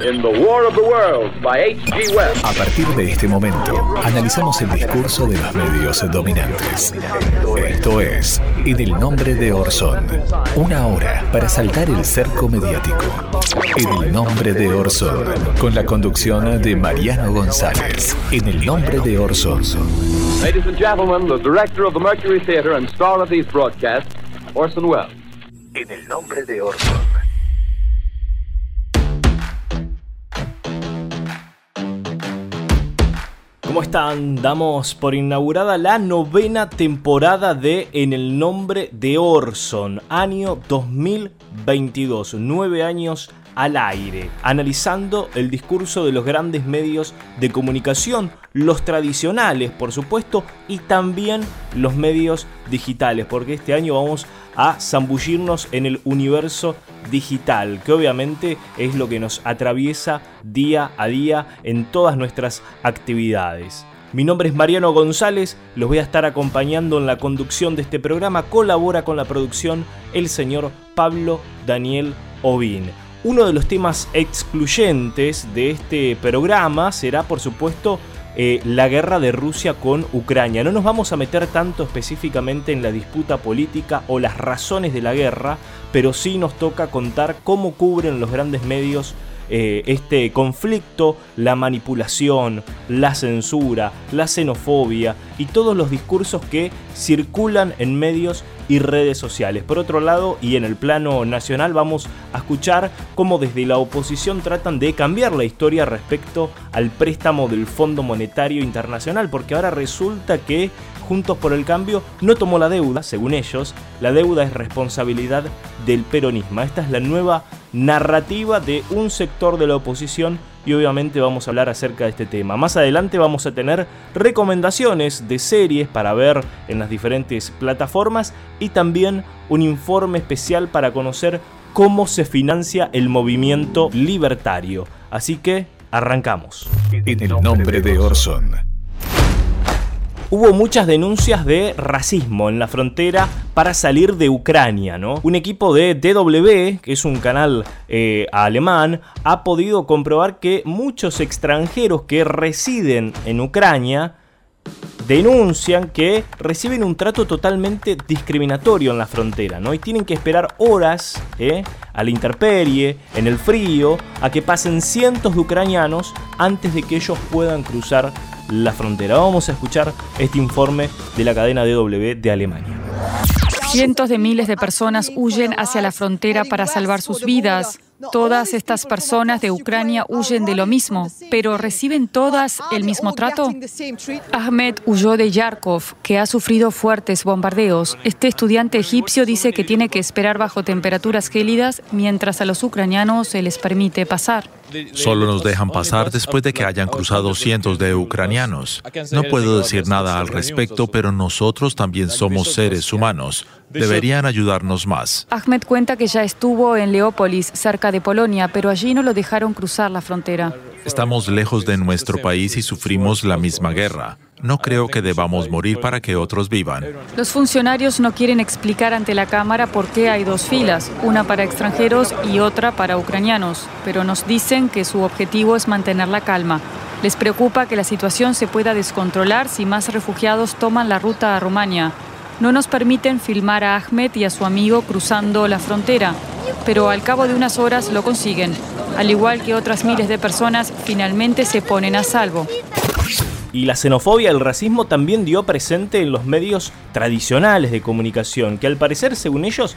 in The War of the Worlds by H.G. Wells. A partir de este momento, analizamos el discurso de los medios dominantes. Esto es En el nombre de Orson. Una hora para saltar el cerco mediático. En el nombre de Orson. Con la conducción de Mariano González. En el nombre de Orson. Ladies and gentlemen, the director of the Mercury Theater and star of these broadcasts, Orson Welles. En el nombre de Orson. ¿Cómo están? Damos por inaugurada la novena temporada de En el nombre de Orson, año 2022, nueve años al aire, analizando el discurso de los grandes medios de comunicación, los tradicionales por supuesto, y también los medios digitales, porque este año vamos a zambullirnos en el universo digital, que obviamente es lo que nos atraviesa día a día en todas nuestras actividades. Mi nombre es Mariano González, los voy a estar acompañando en la conducción de este programa, colabora con la producción el señor Pablo Daniel Ovin. Uno de los temas excluyentes de este programa será, por supuesto, eh, la guerra de Rusia con Ucrania. No nos vamos a meter tanto específicamente en la disputa política o las razones de la guerra, pero sí nos toca contar cómo cubren los grandes medios eh, este conflicto, la manipulación, la censura, la xenofobia y todos los discursos que circulan en medios y redes sociales. Por otro lado, y en el plano nacional, vamos a escuchar cómo desde la oposición tratan de cambiar la historia respecto al préstamo del Fondo Monetario Internacional, porque ahora resulta que Juntos por el Cambio no tomó la deuda, según ellos, la deuda es responsabilidad del peronismo. Esta es la nueva narrativa de un sector de la oposición y obviamente vamos a hablar acerca de este tema. Más adelante vamos a tener recomendaciones de series para ver en las diferentes plataformas y también un informe especial para conocer cómo se financia el movimiento libertario. Así que arrancamos. En el nombre de Orson hubo muchas denuncias de racismo en la frontera para salir de Ucrania, ¿no? Un equipo de DW, que es un canal eh, alemán, ha podido comprobar que muchos extranjeros que residen en Ucrania denuncian que reciben un trato totalmente discriminatorio en la frontera, ¿no? Y tienen que esperar horas ¿eh? a la intemperie, en el frío, a que pasen cientos de ucranianos antes de que ellos puedan cruzar la frontera. Vamos a escuchar este informe de la cadena DW de Alemania. Cientos de miles de personas huyen hacia la frontera para salvar sus vidas. Todas estas personas de Ucrania huyen de lo mismo, pero ¿reciben todas el mismo trato? Ahmed huyó de Yarkov, que ha sufrido fuertes bombardeos. Este estudiante egipcio dice que tiene que esperar bajo temperaturas gélidas mientras a los ucranianos se les permite pasar. Solo nos dejan pasar después de que hayan cruzado cientos de ucranianos. No puedo decir nada al respecto, pero nosotros también somos seres humanos. Deberían ayudarnos más. Ahmed cuenta que ya estuvo en Leópolis, cerca de Polonia, pero allí no lo dejaron cruzar la frontera. Estamos lejos de nuestro país y sufrimos la misma guerra. No creo que debamos morir para que otros vivan. Los funcionarios no quieren explicar ante la Cámara por qué hay dos filas, una para extranjeros y otra para ucranianos, pero nos dicen que su objetivo es mantener la calma. Les preocupa que la situación se pueda descontrolar si más refugiados toman la ruta a Rumania. No nos permiten filmar a Ahmed y a su amigo cruzando la frontera, pero al cabo de unas horas lo consiguen. Al igual que otras miles de personas, finalmente se ponen a salvo. Y la xenofobia, el racismo también dio presente en los medios tradicionales de comunicación, que al parecer, según ellos,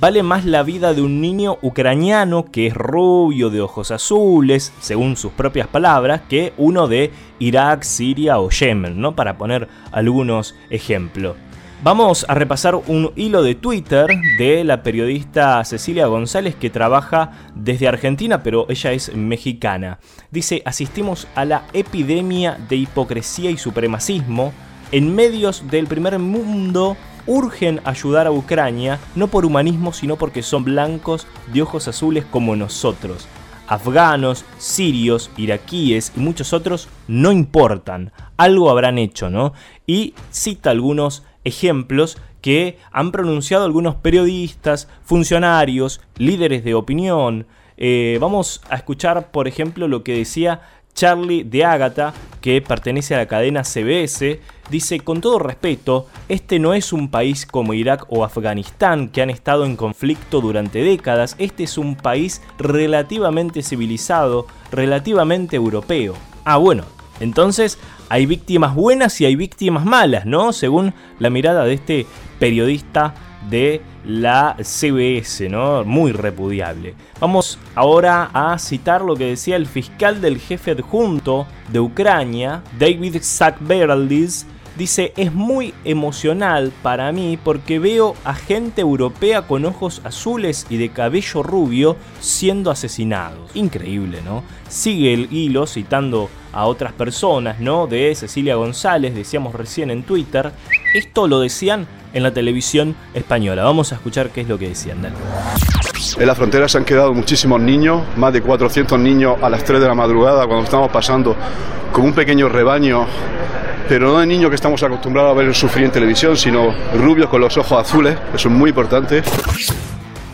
vale más la vida de un niño ucraniano que es rubio, de ojos azules, según sus propias palabras, que uno de Irak, Siria o Yemen, ¿no? Para poner algunos ejemplos. Vamos a repasar un hilo de Twitter de la periodista Cecilia González que trabaja desde Argentina, pero ella es mexicana. Dice, asistimos a la epidemia de hipocresía y supremacismo. En medios del primer mundo urgen ayudar a Ucrania, no por humanismo, sino porque son blancos de ojos azules como nosotros. afganos, sirios, iraquíes y muchos otros no importan. Algo habrán hecho, ¿no? Y cita algunos ejemplos que han pronunciado algunos periodistas, funcionarios, líderes de opinión. Eh, vamos a escuchar, por ejemplo, lo que decía Charlie de Ágata, que pertenece a la cadena CBS, dice, con todo respeto, este no es un país como Irak o Afganistán que han estado en conflicto durante décadas, este es un país relativamente civilizado, relativamente europeo. Ah, bueno, entonces hay víctimas buenas y hay víctimas malas, ¿no? Según la mirada de este periodista de la CBS, ¿no? Muy repudiable. Vamos ahora a citar lo que decía el fiscal del jefe adjunto de Ucrania, David Sackberaldis, Dice, es muy emocional para mí porque veo a gente europea con ojos azules y de cabello rubio siendo asesinados. Increíble, ¿no? Sigue el hilo citando a otras personas, ¿no? De Cecilia González, decíamos recién en Twitter. Esto lo decían en la televisión española. Vamos a escuchar qué es lo que decían. En la frontera se han quedado muchísimos niños, más de 400 niños a las 3 de la madrugada cuando estamos pasando con un pequeño rebaño pero no de niños que estamos acostumbrados a ver sufrir en televisión, sino rubios con los ojos azules, eso es muy importante.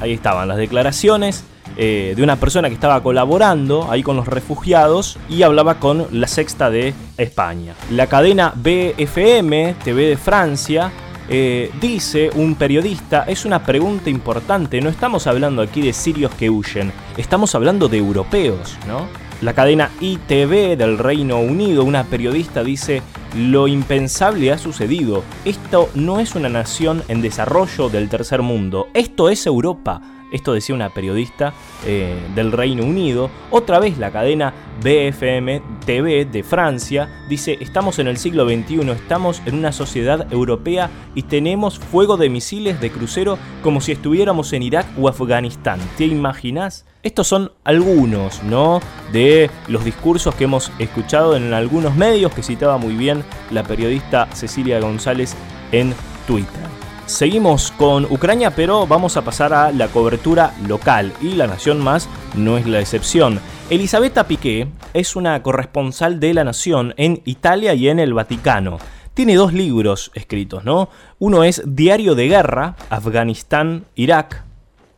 Ahí estaban las declaraciones eh, de una persona que estaba colaborando ahí con los refugiados y hablaba con la sexta de España. La cadena BFM, TV de Francia, eh, dice un periodista, es una pregunta importante, no estamos hablando aquí de sirios que huyen, estamos hablando de europeos, ¿no? La cadena ITV del Reino Unido, una periodista dice, lo impensable ha sucedido. Esto no es una nación en desarrollo del tercer mundo, esto es Europa. Esto decía una periodista eh, del Reino Unido. Otra vez la cadena BFM TV de Francia dice, estamos en el siglo XXI, estamos en una sociedad europea y tenemos fuego de misiles de crucero como si estuviéramos en Irak o Afganistán. ¿Te imaginas? Estos son algunos, ¿no? De los discursos que hemos escuchado en algunos medios que citaba muy bien la periodista Cecilia González en Twitter. Seguimos con Ucrania, pero vamos a pasar a la cobertura local y La Nación Más no es la excepción. Elisabetta Piqué es una corresponsal de La Nación en Italia y en el Vaticano. Tiene dos libros escritos, ¿no? Uno es Diario de Guerra, Afganistán, Irak,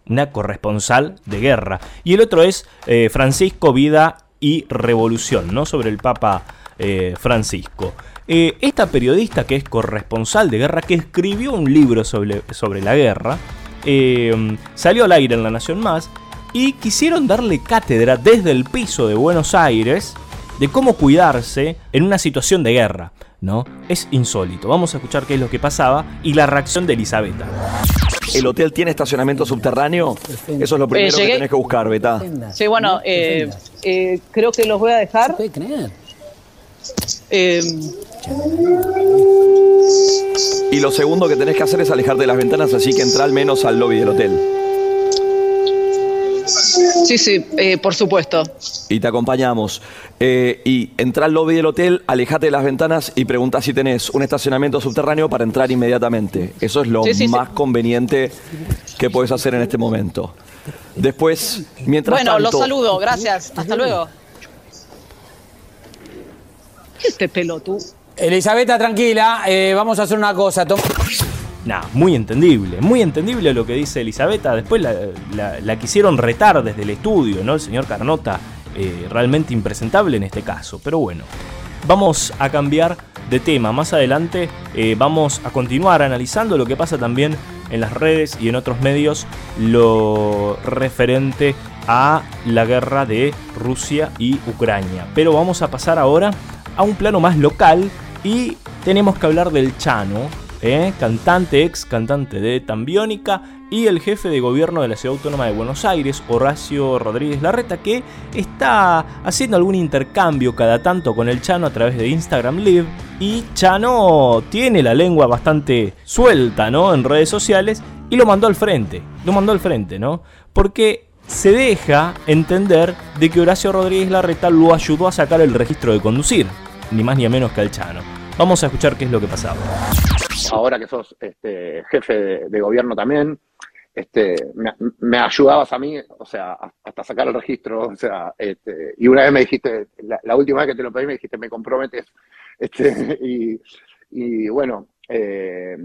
una corresponsal de guerra. Y el otro es eh, Francisco, Vida y Revolución, ¿no? Sobre el Papa eh, Francisco. Eh, esta periodista que es corresponsal de guerra, que escribió un libro sobre, sobre la guerra, salió al aire en La Nación Más y quisieron darle cátedra desde el piso de Buenos Aires de cómo cuidarse en una situación de guerra. ¿no? Es insólito. Vamos a escuchar qué es lo que pasaba y la reacción de Elisabetta. ¿El hotel tiene estacionamiento subterráneo? Eso es lo primero que tenés que buscar, Beta. Sí, bueno, eh, eh, creo que los voy a dejar. Eh, y lo segundo que tenés que hacer es alejarte de las ventanas, así que entra al menos al lobby del hotel. Sí, sí, eh, por supuesto. Y te acompañamos. Eh, y entra al lobby del hotel, alejate de las ventanas y pregunta si tenés un estacionamiento subterráneo para entrar inmediatamente. Eso es lo más conveniente que puedes hacer en este momento. Después, mientras bueno, los saludo, gracias. Hasta luego. ¿Qué este pelotudo? Elisabetta, tranquila, eh, vamos a hacer una cosa. Nah, muy entendible, muy entendible lo que dice Elisabetta. Después la, quisieron retar desde el estudio, ¿no? El señor Carnota, eh, realmente impresentable en este caso. Pero bueno, vamos a cambiar de tema. Más adelante eh, vamos a continuar analizando lo que pasa también en las redes y en otros medios, lo referente a la guerra de Rusia y Ucrania. Pero vamos a pasar ahora a un plano más local y tenemos que hablar del Chano ¿eh? cantante, ex cantante de Tambiónica y el jefe de gobierno de la Ciudad Autónoma de Buenos Aires, Horacio Rodríguez Larreta, que está haciendo algún intercambio cada tanto con el Chano a través de Instagram Live. Y Chano tiene la lengua bastante suelta, ¿no? En redes sociales y lo mandó al frente. Lo mandó al frente, ¿no? Porque se deja entender de que Horacio Rodríguez Larreta lo ayudó a sacar el registro de conducir, ni más ni menos que al Chano. Vamos a escuchar qué es lo que pasaba ahora que sos este, jefe de, gobierno también, este, me, ayudabas a mí, o sea, hasta sacar el registro, o sea, este, y una vez me dijiste, la, última vez que te lo pedí me dijiste, me comprometes, este, y, bueno, eh,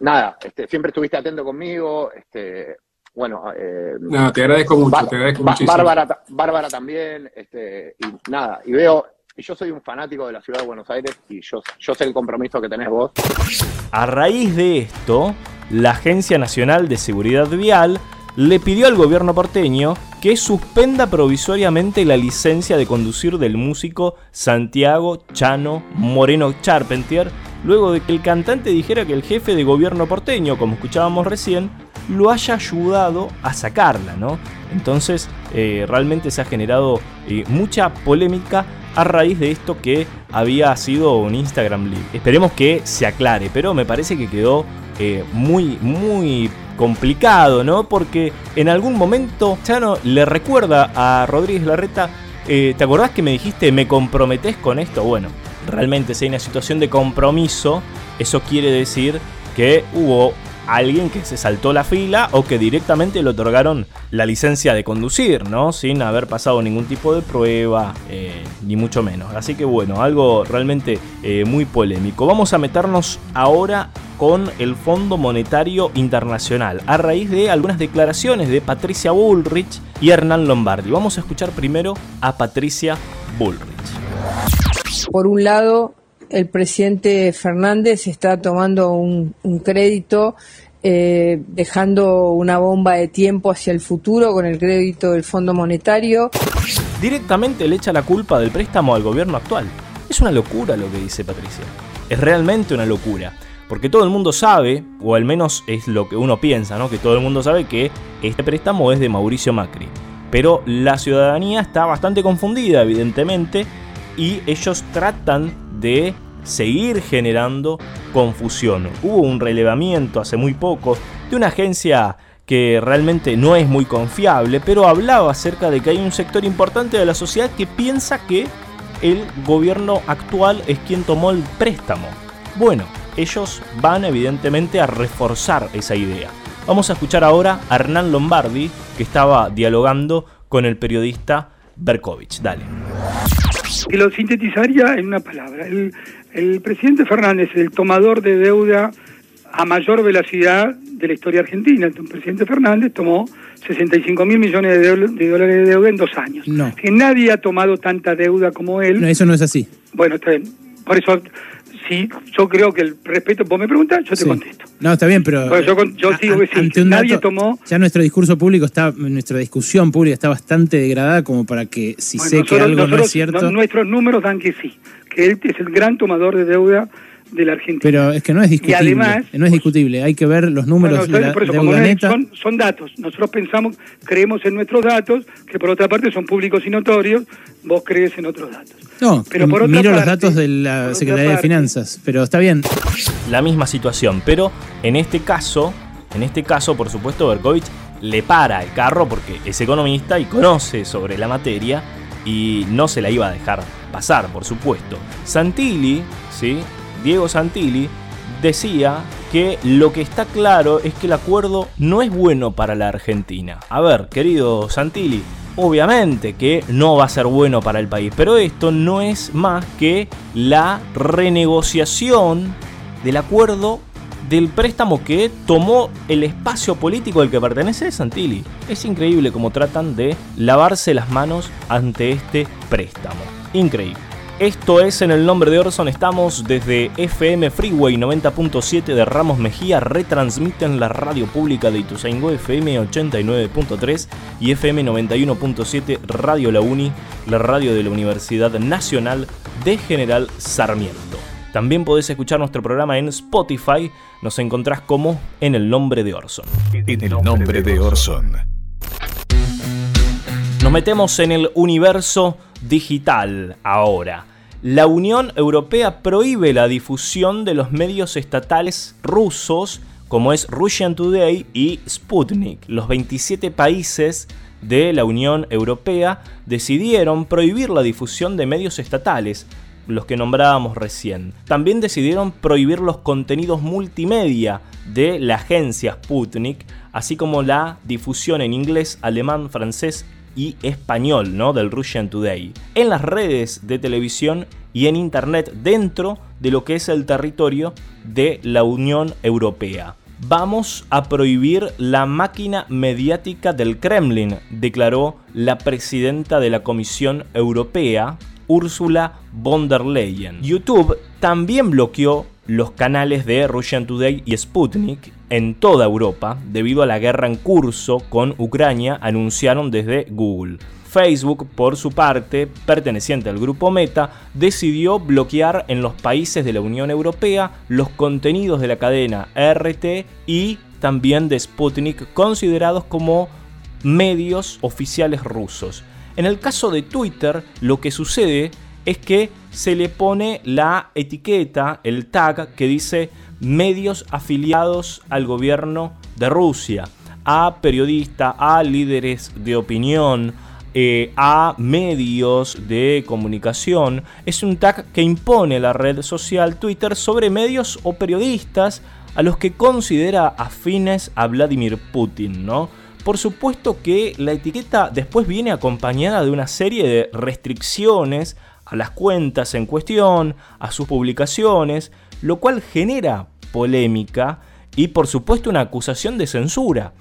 nada, este, siempre estuviste atento conmigo, este, bueno, eh, no, te agradezco mucho, te agradezco muchísimo. Bárbara, Bárbara también, este, y nada, y veo, y yo soy un fanático de la ciudad de Buenos Aires y yo, yo sé el compromiso que tenés vos. A raíz de esto, la Agencia Nacional de Seguridad Vial le pidió al gobierno porteño que suspenda provisoriamente la licencia de conducir del músico Santiago Chano Moreno Charpentier, luego de que el cantante dijera que el jefe de gobierno porteño, como escuchábamos recién, lo haya ayudado a sacarla, ¿no? Entonces, eh, realmente se ha generado eh, mucha polémica a raíz de esto que había sido un Instagram Live. Esperemos que se aclare, pero me parece que quedó eh, muy, muy complicado, ¿no? Porque en algún momento Chano le recuerda a Rodríguez Larreta, ¿te acordás que me dijiste me comprometés con esto? Bueno, realmente si hay una situación de compromiso, eso quiere decir que hubo alguien que se saltó la fila o que directamente le otorgaron la licencia de conducir, ¿no? Sin haber pasado ningún tipo de prueba, eh, ni mucho menos. Así que bueno, algo realmente eh, muy polémico. Vamos a meternos ahora con el Fondo Monetario Internacional, a raíz de algunas declaraciones de Patricia Bullrich y Hernán Lombardi. Vamos a escuchar primero a Patricia Bullrich. Por un lado, el presidente Fernández está tomando un, crédito eh, dejando una bomba de tiempo hacia el futuro con el crédito del Fondo Monetario. Directamente le echa la culpa del préstamo al gobierno actual. Es una locura lo que dice Patricia. Es realmente una locura. Porque todo el mundo sabe, o al menos es lo que uno piensa, ¿no? Que todo el mundo sabe que este préstamo es de Mauricio Macri. Pero la ciudadanía está bastante confundida, evidentemente, y ellos tratan de seguir generando confusión. Hubo un relevamiento hace muy poco de una agencia que realmente no es muy confiable, pero hablaba acerca de que hay un sector importante de la sociedad que piensa que el gobierno actual es quien tomó el préstamo. Bueno, ellos van evidentemente a reforzar esa idea. Vamos a escuchar ahora a Hernán Lombardi, que estaba dialogando con el periodista Berkovich. Dale. Lo sintetizaría en una palabra. El, el presidente Fernández es el tomador de deuda a mayor velocidad de la historia argentina. El presidente Fernández tomó 65 mil millones de, dólares de deuda en dos años. No. Que nadie ha tomado tanta deuda como él. No, eso no es así. Bueno, está bien. Por eso sí, yo creo que el respeto, vos me preguntas, yo te contesto. No, está bien, pero yo, yo digo que sí, nadie tomó... Ya nuestro discurso público está, nuestra discusión pública está bastante degradada como para que si sé que algo no es cierto... nuestros números dan que sí, que él es el gran tomador de deuda de la Argentina. Pero es que no es discutible. Y además, no es discutible, hay que ver los números de la, son, son, datos. Nosotros pensamos, creemos en nuestros datos, que por otra parte son públicos y notorios, vos crees en otros datos. No, pero por miro los datos de la Secretaría de Finanzas, pero está bien. La misma situación, pero en este caso, en este caso, por supuesto, Berkovich le para el carro porque es economista y conoce sobre la materia y no se la iba a dejar pasar, por supuesto. Santilli, ¿sí? Diego Santilli, decía que lo que está claro es que el acuerdo no es bueno para la Argentina. A ver, querido Santilli, obviamente que no va a ser bueno para el país, pero esto no es más que la renegociación del acuerdo del préstamo que tomó el espacio político al que pertenece Santilli. Es increíble cómo tratan de lavarse las manos ante este préstamo. Increíble. Esto es En el Nombre de Orson, estamos desde FM Freeway 90.7 de Ramos Mejía, retransmiten la radio pública de Ituzaingó FM 89.3 y FM 91.7 Radio La Uni, la radio de la Universidad Nacional de General Sarmiento. También podés escuchar nuestro programa en Spotify, nos encontrás como En el Nombre de Orson. En el Nombre de Orson. Nos metemos en el universo digital ahora la Unión Europea prohíbe la difusión de los medios estatales rusos como es Russian Today y Sputnik. Los 27 países de la Unión Europea decidieron prohibir la difusión de medios estatales, los que nombrábamos recién. También decidieron prohibir los contenidos multimedia de la agencia Sputnik, así como la difusión en inglés, alemán, francés y español ¿no? del Russian Today, en las redes de televisión y en Internet dentro de lo que es el territorio de la Unión Europea. Vamos a prohibir la máquina mediática del Kremlin, declaró la presidenta de la Comisión Europea, Ursula von der Leyen. YouTube también bloqueó los canales de Russian Today y Sputnik en toda Europa debido a la guerra en curso con Ucrania, anunciaron desde Google. Facebook, por su parte, perteneciente al grupo Meta, decidió bloquear en los países de la Unión Europea los contenidos de la cadena RT y también de Sputnik considerados como medios oficiales rusos. En el caso de Twitter, lo que sucede es que se le pone la etiqueta, el tag que dice medios afiliados al gobierno de Rusia, a periodistas, a líderes de opinión, eh, a medios de comunicación. Es un tag que impone la red social Twitter sobre medios o periodistas a los que considera afines a Vladimir Putin, ¿no? Por supuesto que la etiqueta después viene acompañada de una serie de restricciones a las cuentas en cuestión, a sus publicaciones, lo cual genera polémica y por supuesto una acusación de censura.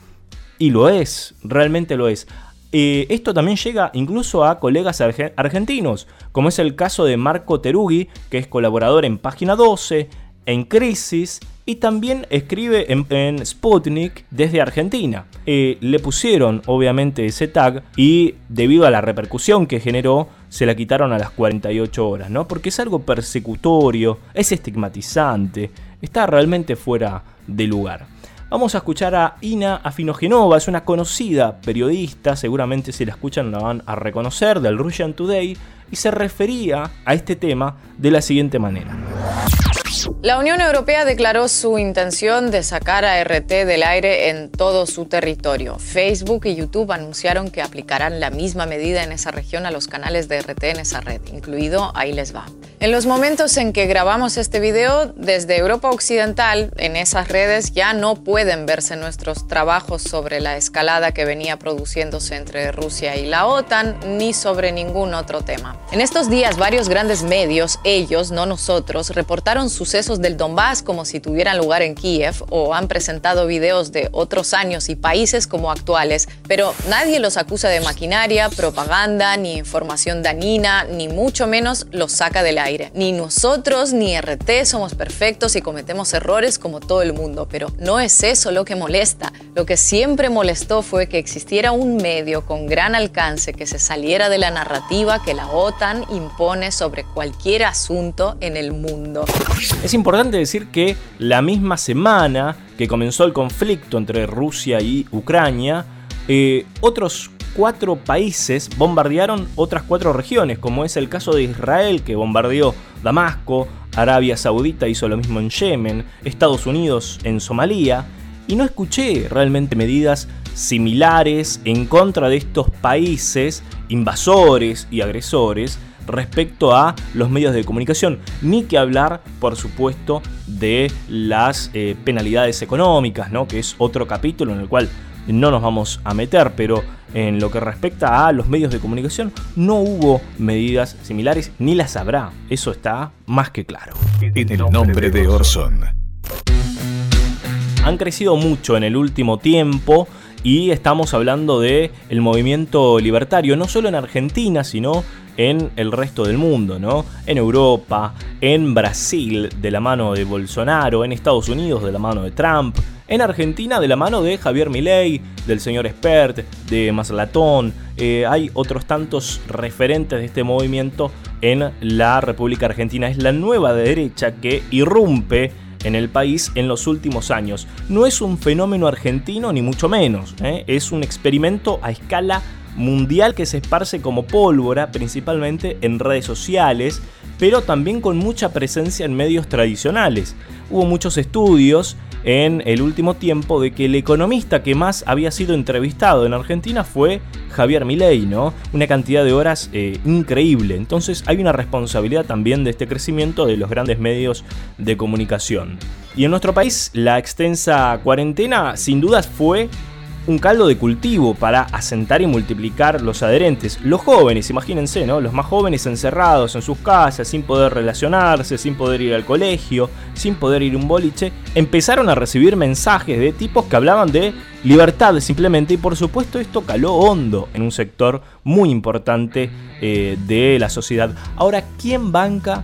Y lo es, realmente lo es. Eh, esto también llega incluso a colegas argentinos, como es el caso de Marco Terugui, que es colaborador en Página 12, en Crisis y también escribe en, Sputnik desde Argentina. Eh, le pusieron obviamente ese tag y debido a la repercusión que generó, se la quitaron a las 48 horas, ¿no? Porque es algo persecutorio, es estigmatizante, está realmente fuera de lugar. Vamos a escuchar a Ina Afinogenova, es una conocida periodista, seguramente si la escuchan la van a reconocer, del Russian Today, y se refería a este tema de la siguiente manera. La Unión Europea declaró su intención de sacar a RT del aire en todo su territorio. Facebook y YouTube anunciaron que aplicarán la misma medida en esa región a los canales de RT en esa red, incluido Ahí les va. En los momentos en que grabamos este video, desde Europa Occidental, en esas redes ya no pueden verse nuestros trabajos sobre la escalada que venía produciéndose entre Rusia y la OTAN, ni sobre ningún otro tema. En estos días, varios grandes medios, ellos, no nosotros, reportaron sucesos del Donbass como si tuvieran lugar en Kiev o han presentado videos de otros años y países como actuales, pero nadie los acusa de maquinaria, propaganda, ni información dañina, ni mucho menos los saca del aire. Ni nosotros ni RT somos perfectos y cometemos errores como todo el mundo, pero no es eso lo que molesta. Lo que siempre molestó fue que existiera un medio con gran alcance que se saliera de la narrativa que la OTAN impone sobre cualquier asunto en el mundo. Es importante decir que la misma semana que comenzó el conflicto entre Rusia y Ucrania, eh, otros cuatro países bombardearon otras cuatro regiones, como es el caso de Israel, que bombardeó Damasco, Arabia Saudita hizo lo mismo en Yemen, Estados Unidos en Somalia, y no escuché realmente medidas similares en contra de estos países invasores y agresores respecto a los medios de comunicación, ni que hablar, por supuesto, de las eh, penalidades económicas, ¿no? que es otro capítulo en el cual no nos vamos a meter, pero en lo que respecta a los medios de comunicación no hubo medidas similares ni las habrá. Eso está más que claro. En el nombre de Orson. Han crecido mucho en el último tiempo y estamos hablando de el movimiento libertario no solo en Argentina, sino en el resto del mundo, ¿no? En Europa, en Brasil de la mano de Bolsonaro, en Estados Unidos de la mano de Trump, en Argentina de la mano de Javier Milei, del señor Expert, de Maslatón. Eh, hay otros tantos referentes de este movimiento en la República Argentina. Es la nueva derecha que irrumpe en el país en los últimos años. No es un fenómeno argentino ni mucho menos, ¿eh? es un experimento a escala mundial que se esparce como pólvora, principalmente en redes sociales, pero también con mucha presencia en medios tradicionales. Hubo muchos estudios en el último tiempo de que el economista que más había sido entrevistado en Argentina fue Javier Milei, ¿no? Una cantidad de horas eh, increíble. Entonces hay una responsabilidad también de este crecimiento de los grandes medios de comunicación. Y en nuestro país la extensa cuarentena sin dudas fue un caldo de cultivo para asentar y multiplicar los adherentes. Los jóvenes, imagínense, ¿no? Los más jóvenes encerrados en sus casas, sin poder relacionarse, sin poder ir al colegio, sin poder ir a un boliche, empezaron a recibir mensajes de tipos que hablaban de libertad simplemente y por supuesto esto caló hondo en un sector muy importante eh, de la sociedad. Ahora, ¿quién banca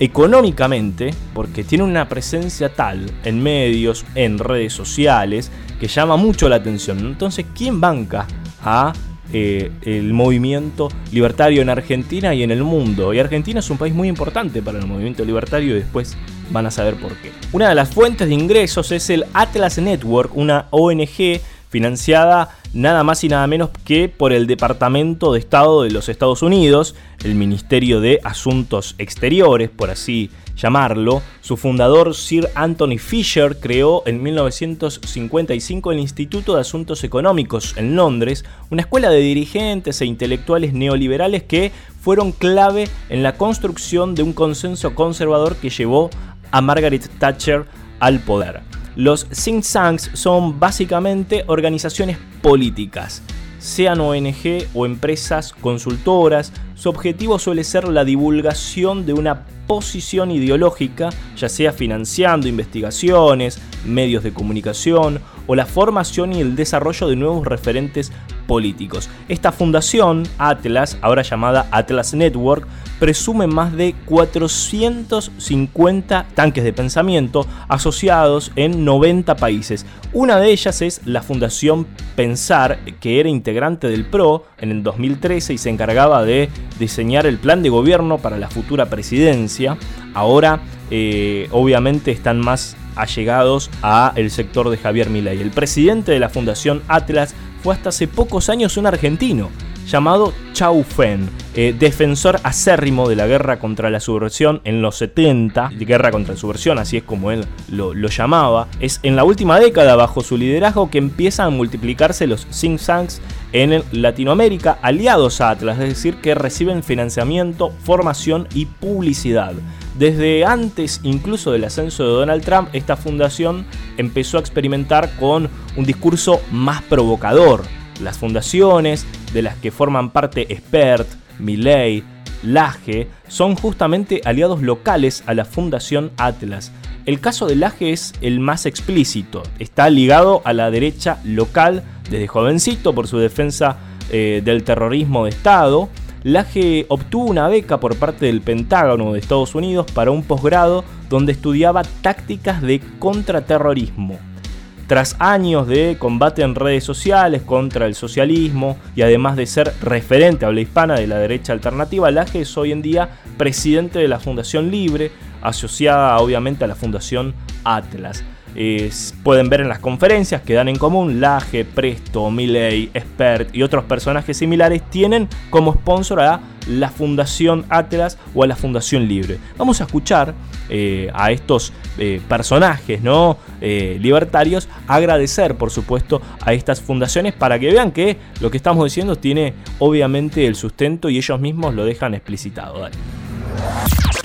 económicamente, porque tiene una presencia tal en medios, en redes sociales, que llama mucho la atención. Entonces, ¿quién banca a eh, el movimiento libertario en Argentina y en el mundo? Y Argentina es un país muy importante para el movimiento libertario y después van a saber por qué. Una de las fuentes de ingresos es el Atlas Network, una ONG financiada nada más y nada menos que por el Departamento de Estado de los Estados Unidos, el Ministerio de Asuntos Exteriores, por así llamarlo. Su fundador, Sir Anthony Fisher, creó en 1955 el Instituto de Asuntos Económicos en Londres, una escuela de dirigentes e intelectuales neoliberales que fueron clave en la construcción de un consenso conservador que llevó a Margaret Thatcher al poder. Los think tanks son básicamente organizaciones políticas, sean ONG o empresas consultoras, su objetivo suele ser la divulgación de una posición ideológica, ya sea financiando investigaciones, medios de comunicación o la formación y el desarrollo de nuevos referentes políticos. Esta fundación, Atlas, ahora llamada Atlas Network, presume más de 450 tanques de pensamiento asociados en 90 países. Una de ellas es la Fundación Pensar, que era integrante del PRO en el 2013 y se encargaba de diseñar el plan de gobierno para la futura presidencia. Ahora, eh, obviamente, están más allegados a el sector de Javier Milei. El presidente de la Fundación Atlas fue hasta hace pocos años un argentino llamado Chau Fen, eh, defensor acérrimo de la guerra contra la subversión en los 70, de guerra contra la subversión, así es como él lo, llamaba. Es en la última década, bajo su liderazgo, que empiezan a multiplicarse los think tanks en Latinoamérica aliados a Atlas, es decir, que reciben financiamiento, formación y publicidad. Desde antes incluso del ascenso de Donald Trump, esta fundación empezó a experimentar con un discurso más provocador. Las fundaciones de las que forman parte Expert, Milley, Laje, son justamente aliados locales a la Fundación Atlas. El caso de Laje es el más explícito. Está ligado a la derecha local desde jovencito por su defensa eh, del terrorismo de Estado Laje obtuvo una beca por parte del Pentágono de Estados Unidos para un posgrado donde estudiaba tácticas de contraterrorismo. Tras años de combate en redes sociales contra el socialismo y además de ser referente a habla hispana de la derecha alternativa, Laje es hoy en día presidente de la Fundación Libre, asociada obviamente a la Fundación Atlas pueden ver en las conferencias que dan en común Laje, Presto, Milley, Expert y otros personajes similares tienen como sponsor a la Fundación Atlas o a la Fundación Libre. Vamos a escuchar eh, a estos eh, personajes ¿no? Eh, libertarios agradecer por supuesto a estas fundaciones para que vean que lo que estamos diciendo tiene obviamente el sustento y ellos mismos lo dejan explicitado.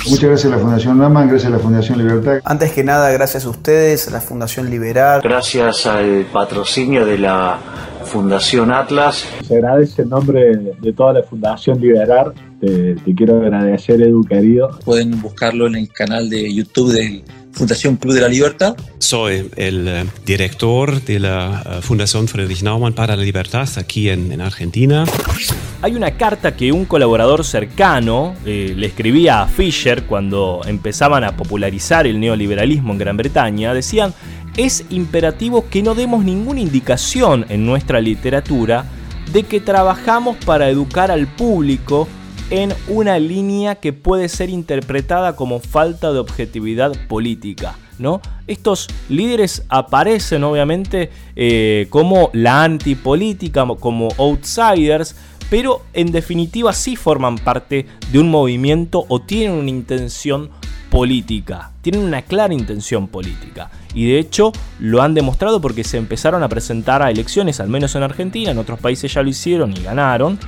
Muchas gracias a la Fundación Naman, gracias a la Fundación Libertad. Antes que nada, gracias a ustedes, a la Fundación Liberar. Gracias al patrocinio de la Fundación Atlas. Se agradece en nombre de toda la Fundación Liberar. Te, te quiero agradecer, Edu, querido. Pueden buscarlo en el canal de YouTube del Fundación Club de la Libertad. Soy el eh, director de la eh, Fundación Friedrich Naumann para la Libertad aquí en, Argentina. Hay una carta que un colaborador cercano eh, le escribía a Fisher cuando empezaban a popularizar el neoliberalismo en Gran Bretaña. Decían, es imperativo que no demos ninguna indicación en nuestra literatura de que trabajamos para educar al público en una línea que puede ser interpretada como falta de objetividad política. ¿no? Estos líderes aparecen obviamente eh, como la antipolítica, como outsiders, pero en definitiva sí forman parte de un movimiento o tienen una intención política, tienen una clara intención política. Y de hecho lo han demostrado porque se empezaron a presentar a elecciones, al menos en Argentina, en otros países ya lo hicieron y ganaron.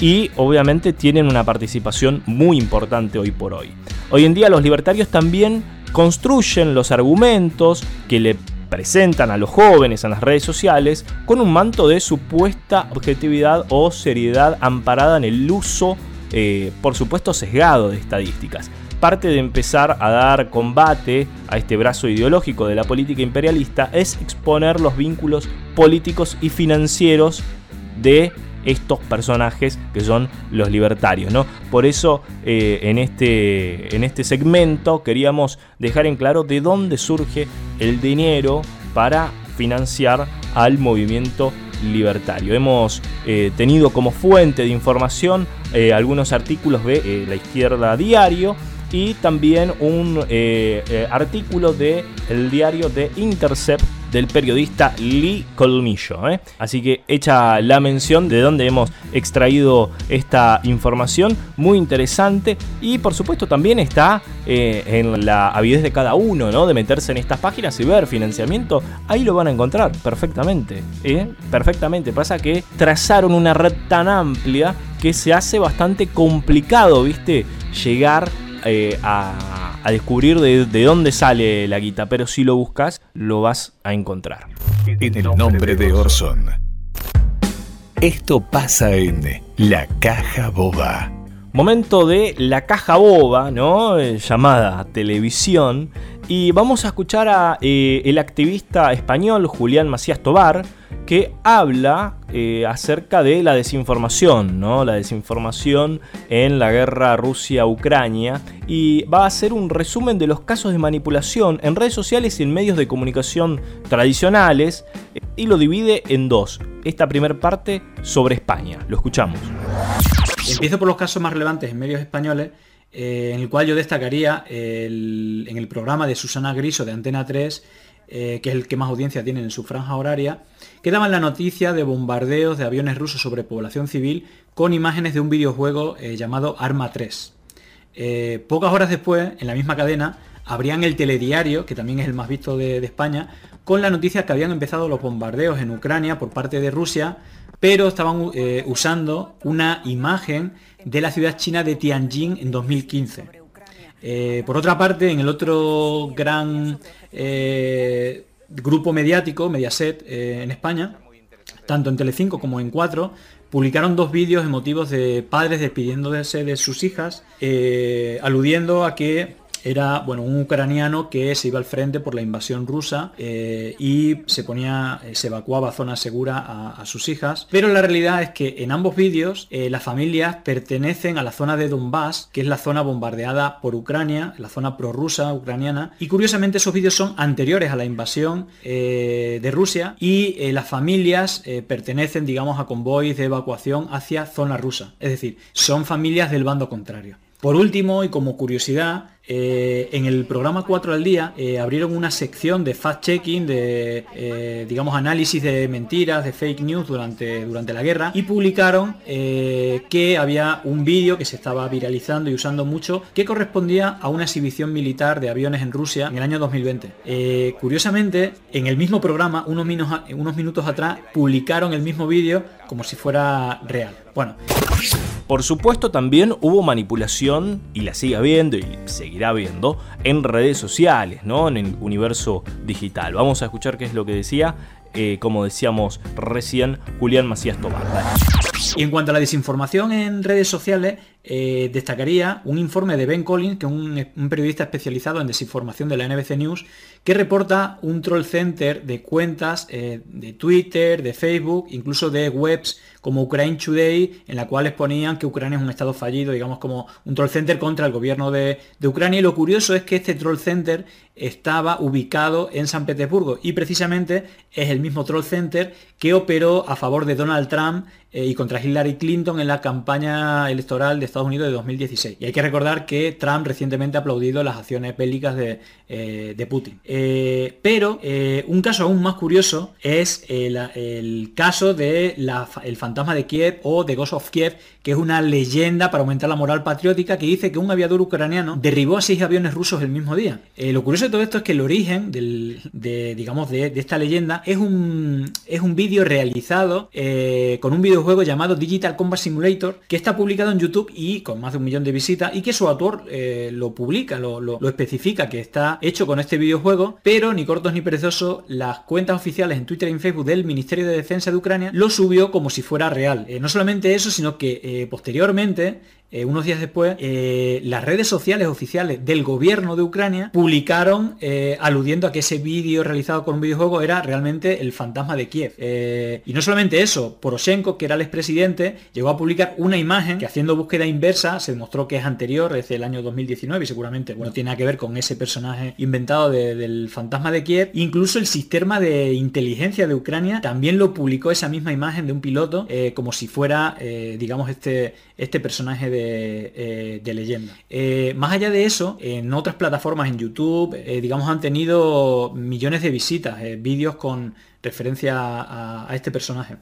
Y obviamente tienen una participación muy importante hoy por hoy. Hoy en día los libertarios también construyen los argumentos que le presentan a los jóvenes en las redes sociales con un manto de supuesta objetividad o seriedad amparada en el uso, eh, por supuesto, sesgado de estadísticas. Parte de empezar a dar combate a este brazo ideológico de la política imperialista es exponer los vínculos políticos y financieros de estos personajes que son los libertarios. ¿no? Por eso eh, en, este, en este segmento queríamos dejar en claro de dónde surge el dinero para financiar al movimiento libertario. Hemos eh, tenido como fuente de información eh, algunos artículos de La Izquierda Diario y también un artículo de diario de Intercept del periodista Lee Colmillo. ¿eh? Así que hecha la mención de dónde hemos extraído esta información, muy interesante y por supuesto también está eh, en la avidez de cada uno, ¿no? De meterse en estas páginas y ver financiamiento, ahí lo van a encontrar perfectamente, ¿eh? perfectamente. Pasa que trazaron una red tan amplia que se hace bastante complicado, ¿viste? Llegar a a descubrir de, dónde sale la guita, pero si lo buscas, lo vas a encontrar. En el nombre de Orson. Esto pasa en La Caja Boba. Momento de La Caja Boba, ¿no? Eh, llamada televisión. Y vamos a escuchar a eh, el activista español Julián Macías Tobar, que habla eh, acerca de la desinformación, ¿no? La desinformación en la guerra Rusia-Ucrania y va a hacer un resumen de los casos de manipulación en redes sociales y en medios de comunicación tradicionales y lo divide en dos. Esta primera parte sobre España. Lo escuchamos. Empiezo por los casos más relevantes en medios españoles eh, en el cual yo destacaría en el programa de Susana Griso de Antena 3, eh, que es el que más audiencia tiene en su franja horaria, que daban la noticia de bombardeos de aviones rusos sobre población civil con imágenes de un videojuego eh, llamado Arma 3. pocas horas después, en la misma cadena, abrían el telediario, que también es el más visto de, de España, con la noticia que habían empezado los bombardeos en Ucrania por parte de Rusia, pero estaban usando una imagen de la ciudad china de Tianjin en 2015. Eh, por otra parte, en el otro gran eh, grupo mediático, Mediaset, eh, en España, tanto en Telecinco como en 4, publicaron dos vídeos emotivos de padres despidiéndose de sus hijas, aludiendo a que era bueno, un ucraniano que se iba al frente por la invasión rusa eh, y se ponía, eh, se evacuaba a zona segura a, sus hijas. Pero la realidad es que en ambos vídeos eh, las familias pertenecen a la zona de Donbass, que es la zona bombardeada por Ucrania, la zona prorrusa ucraniana. Y curiosamente esos vídeos son anteriores a la invasión de Rusia y las familias pertenecen, digamos, a convoys de evacuación hacia zona rusa. Es decir, son familias del bando contrario. Por último, y como curiosidad, eh, en el programa 4 al día eh, abrieron una sección de fact-checking, de eh, digamos análisis de mentiras, de fake news durante, durante la guerra y publicaron que había un vídeo que se estaba viralizando y usando mucho que correspondía a una exhibición militar de aviones en Rusia en el año 2020. curiosamente, en el mismo programa, unos, unos minutos atrás, publicaron el mismo vídeo como si fuera real. Bueno. Por supuesto también hubo manipulación y la sigue habiendo y seguirá habiendo en redes sociales, ¿no? En el universo digital. Vamos a escuchar qué es lo que decía, eh, como decíamos recién, Julián Macías Tobar. Y en cuanto a la desinformación en redes sociales, eh, destacaría un informe de Ben Collins, que es un, periodista especializado en desinformación de la NBC News, que reporta un troll center de cuentas eh, de Twitter, de Facebook, incluso de webs como Ukraine Today, en la cual ponían que Ucrania es un estado fallido, digamos como un troll center contra el gobierno de, de Ucrania. Y lo curioso es que este troll center estaba ubicado en San Petersburgo y precisamente es el mismo troll center que operó a favor de Donald Trump eh, y contra Hillary Clinton en la campaña electoral de Estados Unidos de 2016. Y hay que recordar que Trump recientemente ha aplaudido las acciones bélicas de, eh, Putin. Eh, pero un caso aún más curioso es el, caso de el fantasma de Kiev o de Ghost of Kiev, que es una leyenda para aumentar la moral patriótica que dice que un aviador ucraniano derribó a seis aviones rusos el mismo día. lo curioso de todo esto es que el origen de, digamos, de, esta leyenda es un, es un vídeo realizado con un video juego llamado Digital Combat Simulator, que está publicado en YouTube y con más de un millón de visitas, y que su autor eh, lo publica, lo, especifica, que está hecho con este videojuego, pero ni cortos ni perezosos, las cuentas oficiales en Twitter y en Facebook del Ministerio de Defensa de Ucrania lo subió como si fuera real. Eh, no solamente eso, sino que eh, posteriormente eh, unos días después, eh, las redes sociales oficiales del gobierno de Ucrania publicaron eh, aludiendo a que ese vídeo realizado con un videojuego era realmente el fantasma de Kiev. y no solamente eso, Poroshenko, que era el expresidente, llegó a publicar una imagen que haciendo búsqueda inversa se demostró que es anterior, desde el año 2019 y seguramente bueno, tiene que ver con ese personaje inventado del fantasma de Kiev. Incluso el sistema de inteligencia de Ucrania también lo publicó esa misma imagen de un piloto como si fuera, digamos, este, este personaje de eh, de, leyenda. Eh, más allá de eso, en otras plataformas, en YouTube, eh, digamos, han tenido millones de visitas, vídeos con referencia a, este personaje.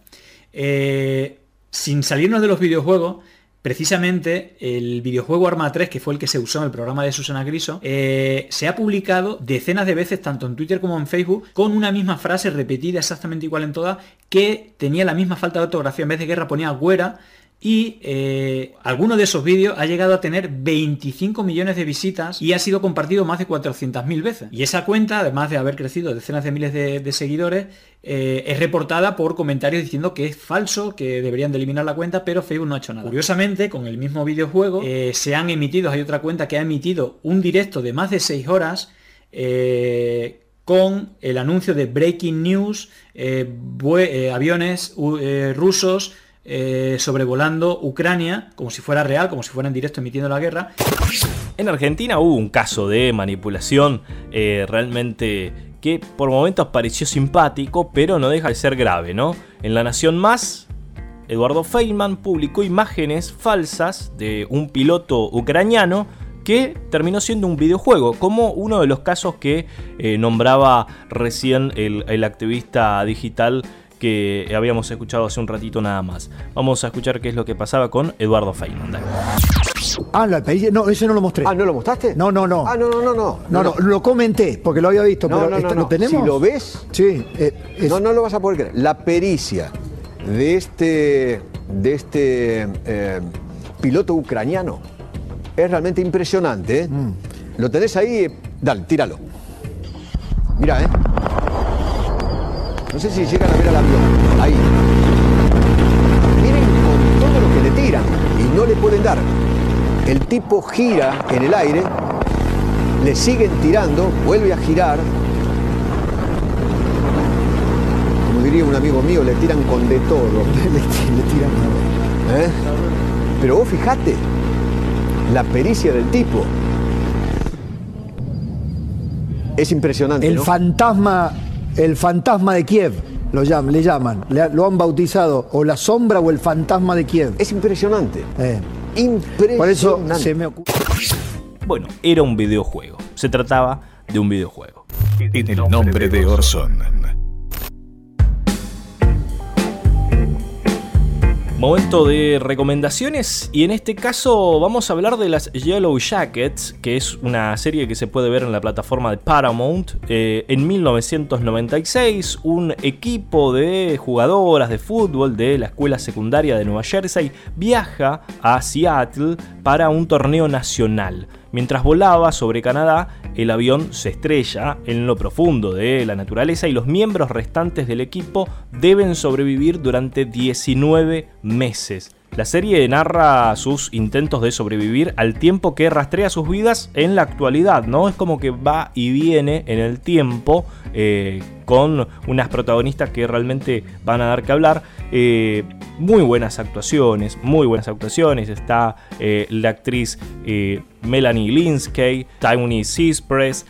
sin salirnos de los videojuegos, precisamente el videojuego Arma 3, que fue el que se usó en el programa de Susana Griso, se ha publicado decenas de veces, tanto en Twitter como en Facebook, con una misma frase repetida exactamente igual en todas, que tenía la misma falta de ortografía, en vez de guerra ponía güera, y eh, alguno de esos vídeos ha llegado a tener 25 millones de visitas y ha sido compartido más de 400.000 veces. Y esa cuenta, además de haber crecido decenas de miles de, seguidores, eh, es reportada por comentarios diciendo que es falso, que deberían de eliminar la cuenta, pero Facebook no ha hecho nada. Curiosamente, con el mismo videojuego, eh, se han emitido, hay otra cuenta que ha emitido un directo de más de 6 horas con el anuncio de Breaking News, aviones rusos, eh, sobrevolando Ucrania como si fuera real, como si fuera en directo emitiendo la guerra. En Argentina hubo un caso de manipulación eh, realmente que por momentos pareció simpático, pero no deja de ser grave, ¿no? En La Nación Más, Eduardo Feynman publicó imágenes falsas de un piloto ucraniano que terminó siendo un videojuego, como uno de los casos que eh, nombraba recién el, el activista digital que habíamos escuchado hace un ratito nada más. Vamos a escuchar qué es lo que pasaba con Eduardo Feynman. Ah, la no, ese no lo mostré. Ah, ¿no lo mostraste? No, no, no. Ah, no, no, no, no. No, no, lo comenté porque lo había visto, no, pero no, ¿lo tenemos? Si lo ves, sí, eh, no, no lo vas a poder creer. La pericia de este, de este eh, piloto ucraniano es realmente impresionante. ¿eh? Mm. Lo tenés ahí, dale, tíralo. Mira, ¿eh? No sé si llegan a ver al avión. Ahí. Miren con todo lo que le tiran y no le pueden dar. El tipo gira en el aire, le siguen tirando, vuelve a girar. Como diría un amigo mío, le tiran con de todo. le, tiran ¿Eh? Pero vos fijate la pericia del tipo. Es impresionante. El fantasma el fantasma de Kiev, lo llaman, le llaman, lo han bautizado, o la sombra o el fantasma de Kiev. Es impresionante. Eh. Impresionante. Por eso se me ocurre. Bueno, era un videojuego. Se trataba de un videojuego. En el nombre de Orson. Momento de recomendaciones y en este caso vamos a hablar de las Yellow Jackets, que es una serie que se puede ver en la plataforma de Paramount. Eh, en 1996 un equipo de jugadoras de fútbol de la escuela secundaria de Nueva Jersey viaja a Seattle para un torneo nacional. Mientras volaba sobre Canadá, el avión se estrella en lo profundo de la naturaleza y los miembros restantes del equipo deben sobrevivir durante 19 meses. La serie narra sus intentos de sobrevivir al tiempo que rastrea sus vidas en la actualidad, ¿no? Es como que va y viene en el tiempo. Eh, con unas protagonistas que realmente van a dar que hablar. Eh, muy buenas actuaciones, muy buenas actuaciones. Está eh, la actriz eh, Melanie Linsky, Tiny Seaspress,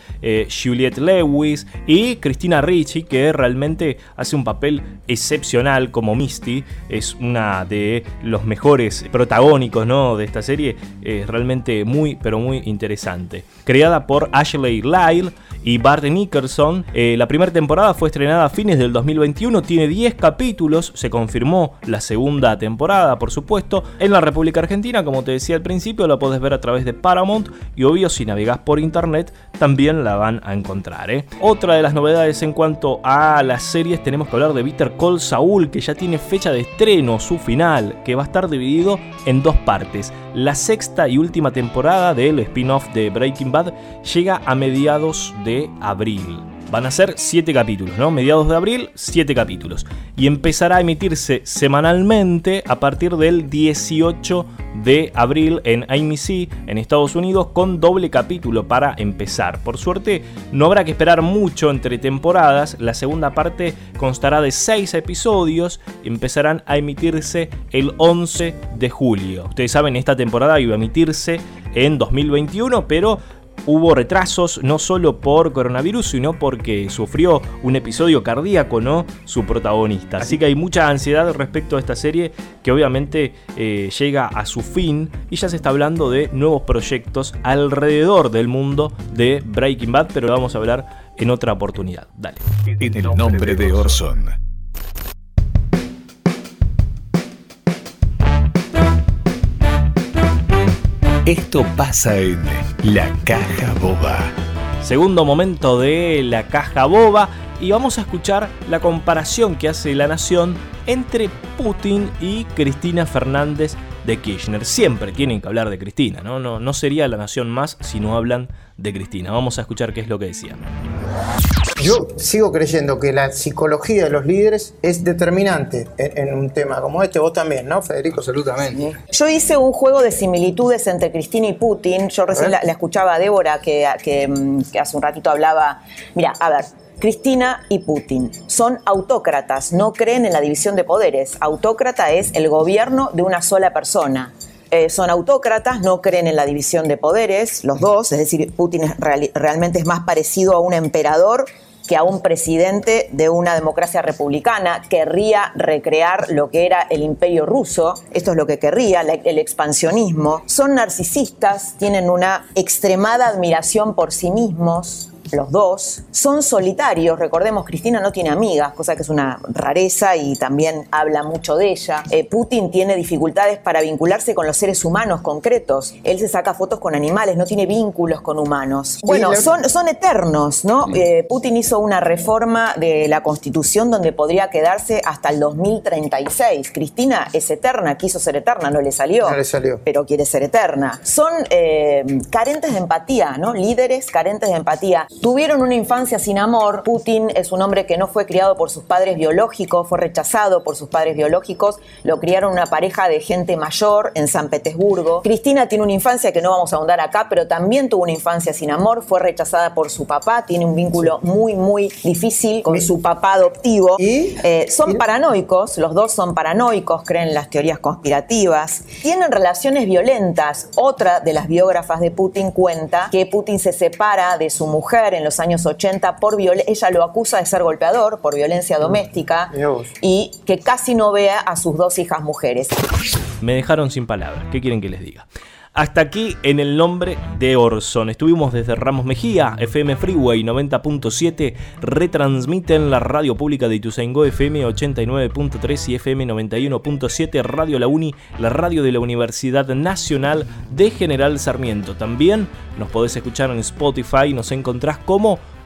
Juliette Lewis y Christina Ricci, que realmente hace un papel excepcional como Misty. Es una de los mejores protagónicos ¿no? de esta serie. Es realmente muy, pero muy interesante. Creada por Ashley Lyle y Bart Nickerson. la primera temporada fue estrenada a fines del 2021, tiene 10 capítulos, se confirmó la segunda temporada, por supuesto. En la República Argentina, como te decía al principio, la podés ver a través de Paramount y obvio si navegás por internet también la van a encontrar. ¿eh? Otra de las novedades en cuanto a las series tenemos que hablar de Bitter Call Saul, que ya tiene fecha de estreno, su final, que va a estar dividido en dos partes. La sexta y última temporada del spin-off de Breaking Bad llega a mediados de abril. Van a ser 7 capítulos, ¿no? Mediados de abril, 7 capítulos. Y empezará a emitirse semanalmente a partir del 18 de abril en AMC en Estados Unidos con doble capítulo para empezar. Por suerte, no habrá que esperar mucho entre temporadas. La segunda parte constará de 6 episodios empezarán a emitirse el 11 de julio. Ustedes saben, esta temporada iba a emitirse en 2021, pero hubo retrasos no solo por coronavirus, sino porque sufrió un episodio cardíaco, ¿no? Su protagonista. Así que hay mucha ansiedad respecto a esta serie que obviamente eh, llega a su fin y ya se está hablando de nuevos proyectos alrededor del mundo de Breaking Bad, pero lo vamos a hablar en otra oportunidad. Dale. En el nombre de Orson. Esto pasa en La Caja Boba. Segundo momento de La Caja Boba y vamos a escuchar la comparación que hace La Nación entre Putin y Cristina Fernández de Kirchner. Siempre tienen que hablar de Cristina, ¿no? No, no sería La Nación más si no hablan de Cristina. Vamos a escuchar qué es lo que decían. Yo sigo creyendo que la psicología de los líderes es determinante en, un tema como este. Vos también, ¿no, Federico? Absolutamente. Yo hice un juego de similitudes entre Cristina y Putin. Yo recién la, escuchaba a Débora que, que, que hace un ratito hablaba. Mira, a ver, Cristina y Putin son autócratas, no creen en la división de poderes. Autócrata es el gobierno de una sola persona. Eh, son autócratas, no creen en la división de poderes, los dos, es decir, Putin realmente es más parecido a un emperador que a un presidente de una democracia republicana querría recrear lo que era el imperio ruso, esto es lo que querría, el expansionismo, son narcisistas, tienen una extremada admiración por sí mismos, los dos, son solitarios. Recordemos, Cristina no tiene amigas, cosa que es una rareza y también habla mucho de ella. Eh, Putin tiene dificultades para vincularse con los seres humanos concretos. Él se saca fotos con animales, no tiene vínculos con humanos. Bueno, son, son eternos, ¿no? Eh, Putin hizo una reforma de la constitución donde podría quedarse hasta el 2036. Cristina es eterna, quiso ser eterna, no le salió. No le salió. Pero quiere ser eterna. Son eh, carentes de empatía, ¿no? Líderes carentes de empatía. Tuvieron una infancia sin amor. Putin es un hombre que no fue criado por sus padres biológicos, fue rechazado por sus padres biológicos. Lo criaron una pareja de gente mayor en San Petersburgo. Cristina tiene una infancia que no vamos a ahondar acá, pero también tuvo una infancia sin amor. Fue rechazada por su papá. Tiene un vínculo muy, muy difícil con su papá adoptivo. Eh, son paranoicos, los dos son paranoicos, creen en las teorías conspirativas. Tienen relaciones violentas. Otra de las biógrafas de Putin cuenta que Putin se separa de su mujer en los años 80 por ella lo acusa de ser golpeador por violencia doméstica y que casi no vea a sus dos hijas mujeres. Me dejaron sin palabras, ¿qué quieren que les diga? Hasta aquí en el nombre de Orson. Estuvimos desde Ramos Mejía, FM Freeway 90.7, retransmiten la radio pública de Ituzaingó FM 89.3 y FM 91.7, Radio La Uni, la radio de la Universidad Nacional de General Sarmiento. También nos podés escuchar en Spotify, nos encontrás como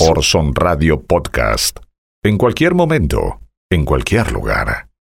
Orson Radio Podcast. En cualquier momento, en cualquier lugar.